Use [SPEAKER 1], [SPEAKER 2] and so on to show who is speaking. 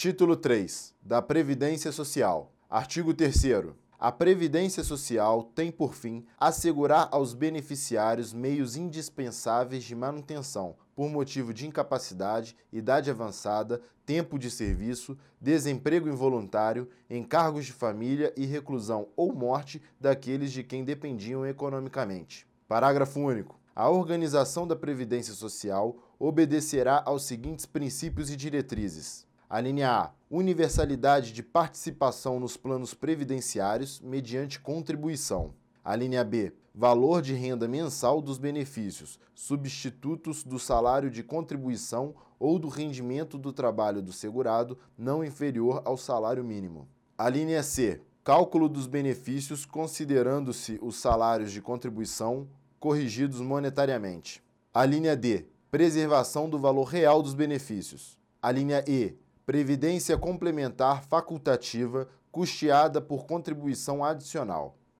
[SPEAKER 1] Título 3 da Previdência Social. Artigo 3 a Previdência Social tem por fim assegurar aos beneficiários meios indispensáveis de manutenção, por motivo de incapacidade, idade avançada, tempo de serviço, desemprego involuntário, encargos de família e reclusão ou morte daqueles de quem dependiam economicamente. Parágrafo único. A organização da Previdência Social obedecerá aos seguintes princípios e diretrizes a linha A. Universalidade de participação nos planos previdenciários mediante contribuição. A linha B. Valor de renda mensal dos benefícios, substitutos do salário de contribuição ou do rendimento do trabalho do segurado não inferior ao salário mínimo. A linha C. Cálculo dos benefícios considerando-se os salários de contribuição corrigidos monetariamente. A linha D. Preservação do valor real dos benefícios. A linha E previdência complementar facultativa custeada por contribuição adicional.